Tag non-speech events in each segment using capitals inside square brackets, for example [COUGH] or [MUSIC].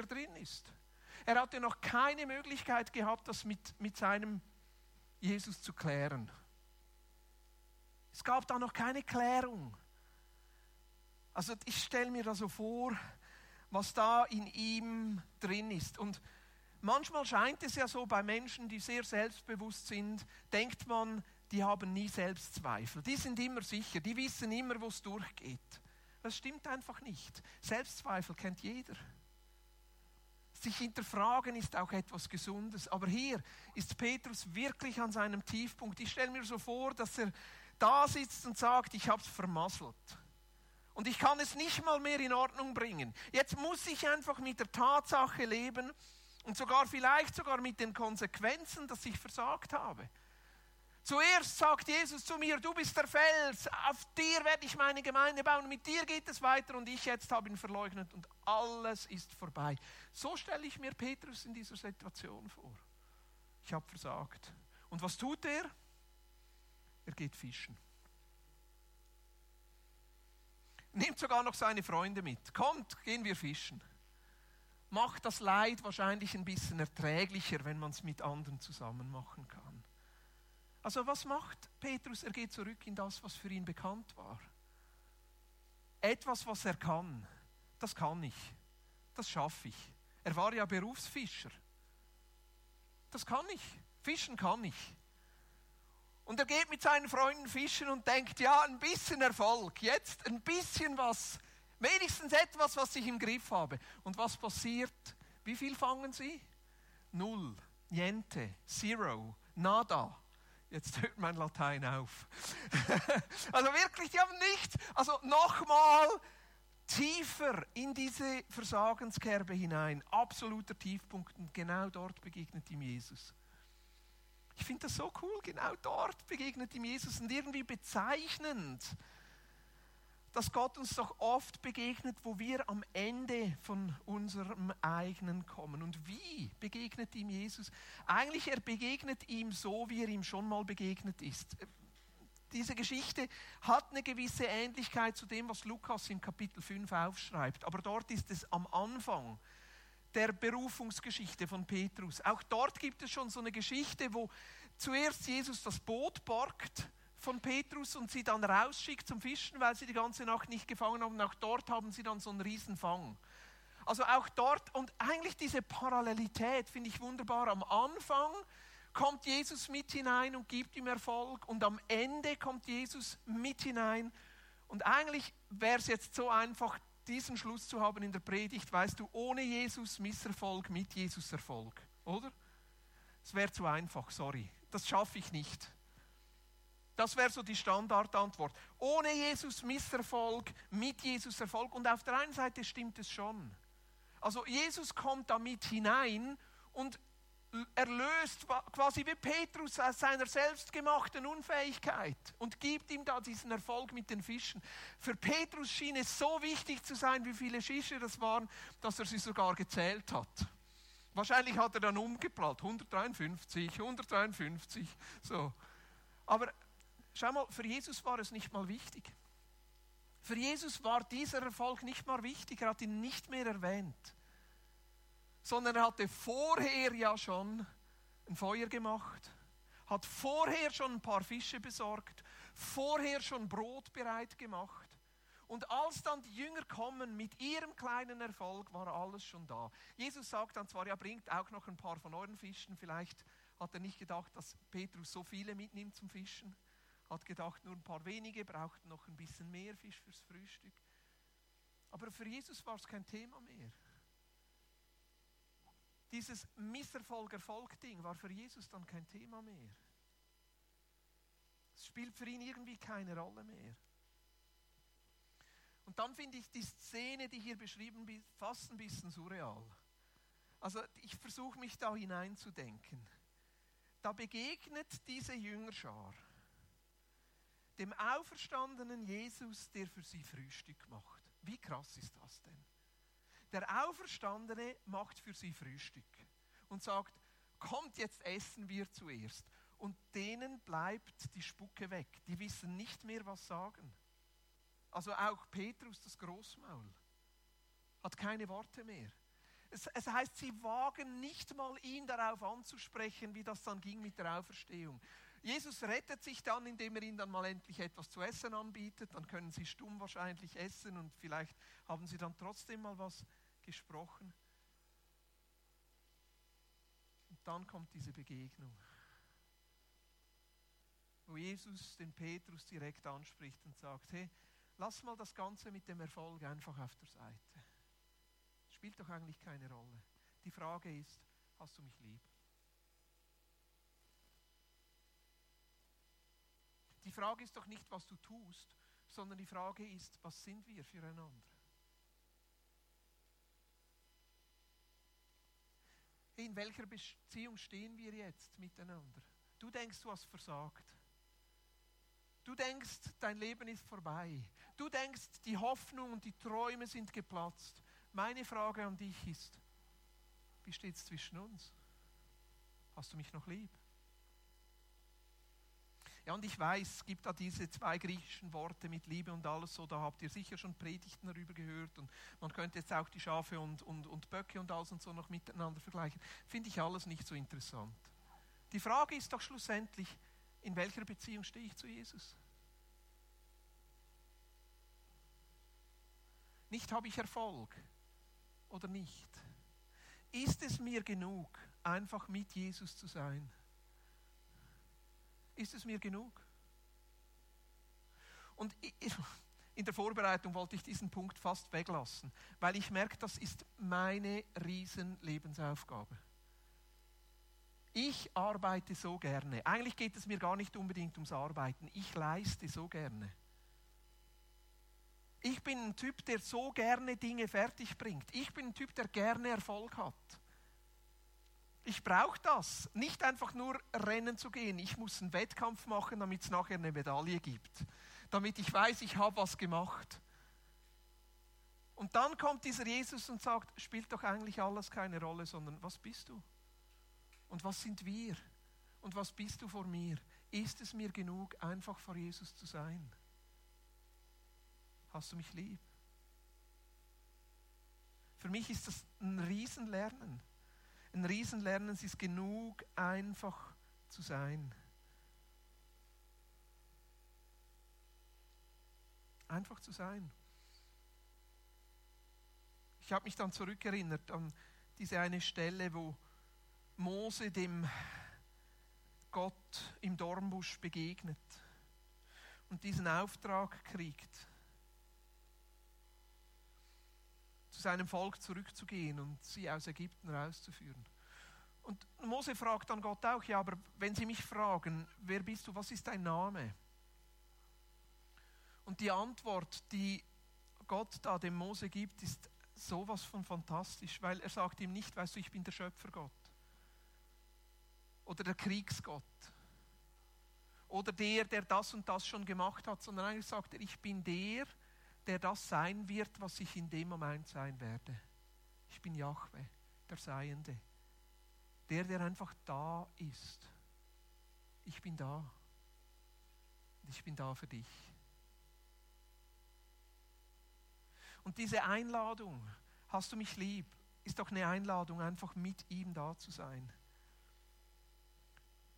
Hier drin ist. Er hatte noch keine Möglichkeit gehabt, das mit, mit seinem Jesus zu klären. Es gab da noch keine Klärung. Also ich stelle mir da so vor, was da in ihm drin ist. Und manchmal scheint es ja so bei Menschen, die sehr selbstbewusst sind, denkt man, die haben nie Selbstzweifel. Die sind immer sicher, die wissen immer, wo es durchgeht. Das stimmt einfach nicht. Selbstzweifel kennt jeder. Sich hinterfragen ist auch etwas Gesundes. Aber hier ist Petrus wirklich an seinem Tiefpunkt. Ich stelle mir so vor, dass er da sitzt und sagt, ich habe es vermasselt. Und ich kann es nicht mal mehr in Ordnung bringen. Jetzt muss ich einfach mit der Tatsache leben und sogar vielleicht sogar mit den Konsequenzen, dass ich versagt habe. Zuerst sagt Jesus zu mir, du bist der Fels, auf dir werde ich meine Gemeinde bauen, mit dir geht es weiter und ich jetzt habe ihn verleugnet und alles ist vorbei. So stelle ich mir Petrus in dieser Situation vor. Ich habe versagt. Und was tut er? Er geht fischen. Nimmt sogar noch seine Freunde mit. Kommt, gehen wir fischen. Macht das Leid wahrscheinlich ein bisschen erträglicher, wenn man es mit anderen zusammen machen kann. Also was macht Petrus? Er geht zurück in das, was für ihn bekannt war. Etwas, was er kann, das kann ich. Das schaffe ich. Er war ja Berufsfischer. Das kann ich. Fischen kann ich. Und er geht mit seinen Freunden fischen und denkt, ja, ein bisschen Erfolg, jetzt ein bisschen was, wenigstens etwas, was ich im Griff habe. Und was passiert? Wie viel fangen sie? Null, niente, zero, nada. Jetzt hört mein Latein auf. [LAUGHS] also wirklich, die haben nichts. Also nochmal tiefer in diese Versagenskerbe hinein. Absoluter Tiefpunkt. Und genau dort begegnet ihm Jesus. Ich finde das so cool. Genau dort begegnet ihm Jesus. Und irgendwie bezeichnend dass Gott uns doch oft begegnet, wo wir am Ende von unserem eigenen kommen. Und wie begegnet ihm Jesus? Eigentlich, er begegnet ihm so, wie er ihm schon mal begegnet ist. Diese Geschichte hat eine gewisse Ähnlichkeit zu dem, was Lukas in Kapitel 5 aufschreibt. Aber dort ist es am Anfang der Berufungsgeschichte von Petrus. Auch dort gibt es schon so eine Geschichte, wo zuerst Jesus das Boot borgt von Petrus und sie dann rausschickt zum Fischen, weil sie die ganze Nacht nicht gefangen haben. Auch dort haben sie dann so einen Riesenfang. Also auch dort und eigentlich diese Parallelität finde ich wunderbar. Am Anfang kommt Jesus mit hinein und gibt ihm Erfolg und am Ende kommt Jesus mit hinein. Und eigentlich wäre es jetzt so einfach, diesen Schluss zu haben in der Predigt, weißt du, ohne Jesus Misserfolg, mit Jesus Erfolg, oder? Es wäre zu einfach, sorry. Das schaffe ich nicht. Das wäre so die Standardantwort. Ohne Jesus Misserfolg, mit Jesus Erfolg. Und auf der einen Seite stimmt es schon. Also Jesus kommt damit hinein und erlöst quasi wie Petrus aus seiner selbstgemachten Unfähigkeit und gibt ihm da diesen Erfolg mit den Fischen. Für Petrus schien es so wichtig zu sein, wie viele Fische das waren, dass er sie sogar gezählt hat. Wahrscheinlich hat er dann umgeplant, 153, 153, so. Aber Schau mal, für Jesus war es nicht mal wichtig. Für Jesus war dieser Erfolg nicht mal wichtig, er hat ihn nicht mehr erwähnt, sondern er hatte vorher ja schon ein Feuer gemacht, hat vorher schon ein paar Fische besorgt, vorher schon Brot bereit gemacht. Und als dann die Jünger kommen mit ihrem kleinen Erfolg, war alles schon da. Jesus sagt dann zwar, ja, bringt auch noch ein paar von euren Fischen. Vielleicht hat er nicht gedacht, dass Petrus so viele mitnimmt zum Fischen hat gedacht, nur ein paar wenige brauchten noch ein bisschen mehr Fisch fürs Frühstück. Aber für Jesus war es kein Thema mehr. Dieses Misserfolg-Erfolg-Ding war für Jesus dann kein Thema mehr. Es spielt für ihn irgendwie keine Rolle mehr. Und dann finde ich die Szene, die hier beschrieben wird, fast ein bisschen surreal. Also ich versuche mich da hineinzudenken. Da begegnet diese Jüngerschar dem auferstandenen Jesus, der für sie Frühstück macht. Wie krass ist das denn? Der Auferstandene macht für sie Frühstück und sagt, kommt jetzt essen wir zuerst. Und denen bleibt die Spucke weg. Die wissen nicht mehr, was sagen. Also auch Petrus, das Großmaul. hat keine Worte mehr. Es, es, heißt, sie wagen nicht mal ihn darauf anzusprechen, wie das dann ging mit der Auferstehung. Jesus rettet sich dann, indem er ihnen dann mal endlich etwas zu essen anbietet. Dann können sie stumm wahrscheinlich essen und vielleicht haben sie dann trotzdem mal was gesprochen. Und dann kommt diese Begegnung, wo Jesus den Petrus direkt anspricht und sagt, hey, lass mal das Ganze mit dem Erfolg einfach auf der Seite. Spielt doch eigentlich keine Rolle. Die Frage ist, hast du mich lieb? Frage ist doch nicht, was du tust, sondern die Frage ist, was sind wir füreinander? In welcher Beziehung stehen wir jetzt miteinander? Du denkst, du hast versagt. Du denkst, dein Leben ist vorbei. Du denkst, die Hoffnung und die Träume sind geplatzt. Meine Frage an dich ist, wie steht es zwischen uns? Hast du mich noch lieb? Ja, und ich weiß, es gibt da diese zwei griechischen Worte mit Liebe und alles so, da habt ihr sicher schon Predigten darüber gehört und man könnte jetzt auch die Schafe und, und, und Böcke und alles und so noch miteinander vergleichen. Finde ich alles nicht so interessant. Die Frage ist doch schlussendlich, in welcher Beziehung stehe ich zu Jesus? Nicht habe ich Erfolg oder nicht. Ist es mir genug, einfach mit Jesus zu sein? Ist es mir genug? Und in der Vorbereitung wollte ich diesen Punkt fast weglassen, weil ich merke, das ist meine riesen Lebensaufgabe. Ich arbeite so gerne. Eigentlich geht es mir gar nicht unbedingt ums Arbeiten. Ich leiste so gerne. Ich bin ein Typ, der so gerne Dinge fertig bringt. Ich bin ein Typ, der gerne Erfolg hat. Ich brauche das. Nicht einfach nur rennen zu gehen. Ich muss einen Wettkampf machen, damit es nachher eine Medaille gibt. Damit ich weiß, ich habe was gemacht. Und dann kommt dieser Jesus und sagt, spielt doch eigentlich alles keine Rolle, sondern was bist du? Und was sind wir? Und was bist du vor mir? Ist es mir genug, einfach vor Jesus zu sein? Hast du mich lieb? Für mich ist das ein Riesenlernen. Ein Riesenlernen, es ist genug, einfach zu sein. Einfach zu sein. Ich habe mich dann zurückerinnert an diese eine Stelle, wo Mose dem Gott im Dornbusch begegnet und diesen Auftrag kriegt, zu seinem Volk zurückzugehen und sie aus Ägypten rauszuführen. Und Mose fragt dann Gott auch, ja, aber wenn sie mich fragen, wer bist du, was ist dein Name? Und die Antwort, die Gott da dem Mose gibt, ist sowas von fantastisch, weil er sagt ihm nicht, weißt du, ich bin der Schöpfergott oder der Kriegsgott oder der, der das und das schon gemacht hat, sondern eigentlich sagt er, ich bin der, der das sein wird, was ich in dem Moment sein werde. Ich bin Jahwe, der Seiende. Der, der einfach da ist. Ich bin da. Ich bin da für dich. Und diese Einladung, hast du mich lieb, ist doch eine Einladung, einfach mit ihm da zu sein.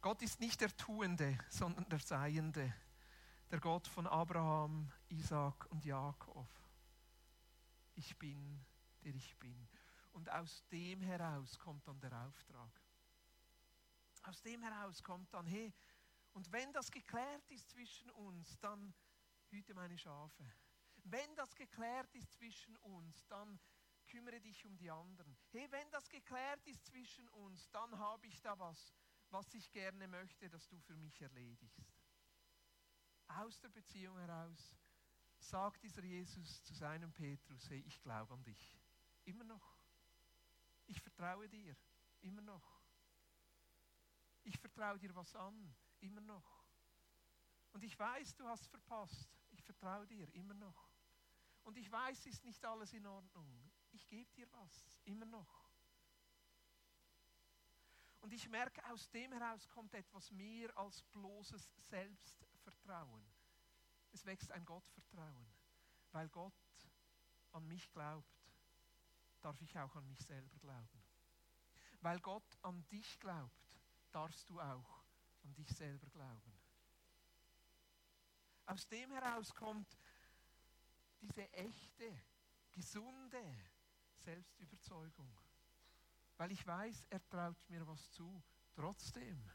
Gott ist nicht der Tuende, sondern der Seiende der Gott von Abraham, Isaac und Jakob. Ich bin, der ich bin. Und aus dem heraus kommt dann der Auftrag. Aus dem heraus kommt dann, hey, und wenn das geklärt ist zwischen uns, dann hüte meine Schafe. Wenn das geklärt ist zwischen uns, dann kümmere dich um die anderen. Hey, wenn das geklärt ist zwischen uns, dann habe ich da was, was ich gerne möchte, dass du für mich erledigst aus der Beziehung heraus, sagt dieser Jesus zu seinem Petrus, hey, ich glaube an dich. Immer noch. Ich vertraue dir. Immer noch. Ich vertraue dir was an. Immer noch. Und ich weiß, du hast verpasst. Ich vertraue dir. Immer noch. Und ich weiß, ist nicht alles in Ordnung. Ich gebe dir was. Immer noch. Und ich merke, aus dem heraus kommt etwas mehr als bloßes Selbst Vertrauen. Es wächst ein Gottvertrauen, weil Gott an mich glaubt, darf ich auch an mich selber glauben. Weil Gott an dich glaubt, darfst du auch an dich selber glauben. Aus dem heraus kommt diese echte, gesunde Selbstüberzeugung. Weil ich weiß, er traut mir was zu, trotzdem.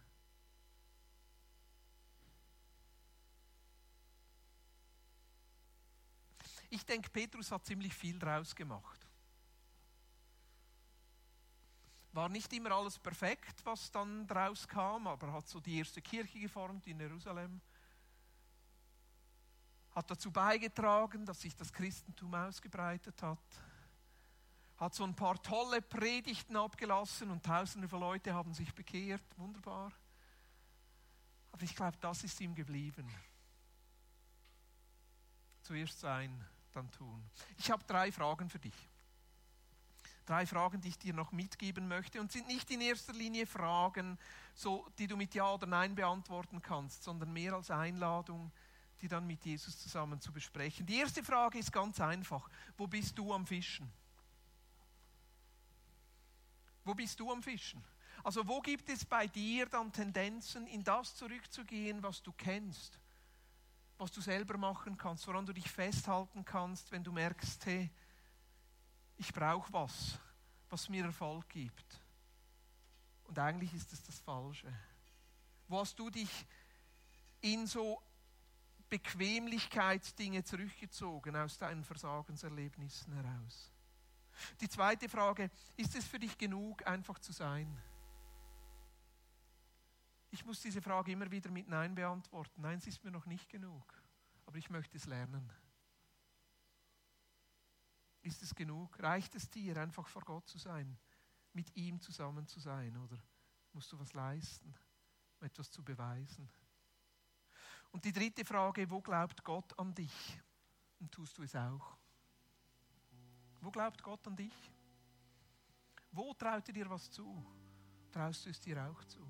Ich denke, Petrus hat ziemlich viel draus gemacht. War nicht immer alles perfekt, was dann draus kam, aber hat so die erste Kirche geformt in Jerusalem. Hat dazu beigetragen, dass sich das Christentum ausgebreitet hat. Hat so ein paar tolle Predigten abgelassen und tausende von Leute haben sich bekehrt. Wunderbar. Aber ich glaube, das ist ihm geblieben. Zuerst sein, dann tun. Ich habe drei Fragen für dich. Drei Fragen, die ich dir noch mitgeben möchte und sind nicht in erster Linie Fragen, so, die du mit Ja oder Nein beantworten kannst, sondern mehr als Einladung, die dann mit Jesus zusammen zu besprechen. Die erste Frage ist ganz einfach. Wo bist du am Fischen? Wo bist du am Fischen? Also wo gibt es bei dir dann Tendenzen, in das zurückzugehen, was du kennst? Was du selber machen kannst, woran du dich festhalten kannst, wenn du merkst, hey, ich brauche was, was mir Erfolg gibt. Und eigentlich ist es das Falsche. Wo hast du dich in so Bequemlichkeitsdinge zurückgezogen aus deinen Versagenserlebnissen heraus? Die zweite Frage, ist es für dich genug, einfach zu sein? Ich muss diese Frage immer wieder mit Nein beantworten. Nein, es ist mir noch nicht genug, aber ich möchte es lernen. Ist es genug? Reicht es dir, einfach vor Gott zu sein, mit ihm zusammen zu sein? Oder musst du was leisten, um etwas zu beweisen? Und die dritte Frage, wo glaubt Gott an dich? Und tust du es auch? Wo glaubt Gott an dich? Wo traut er dir was zu? Traust du es dir auch zu?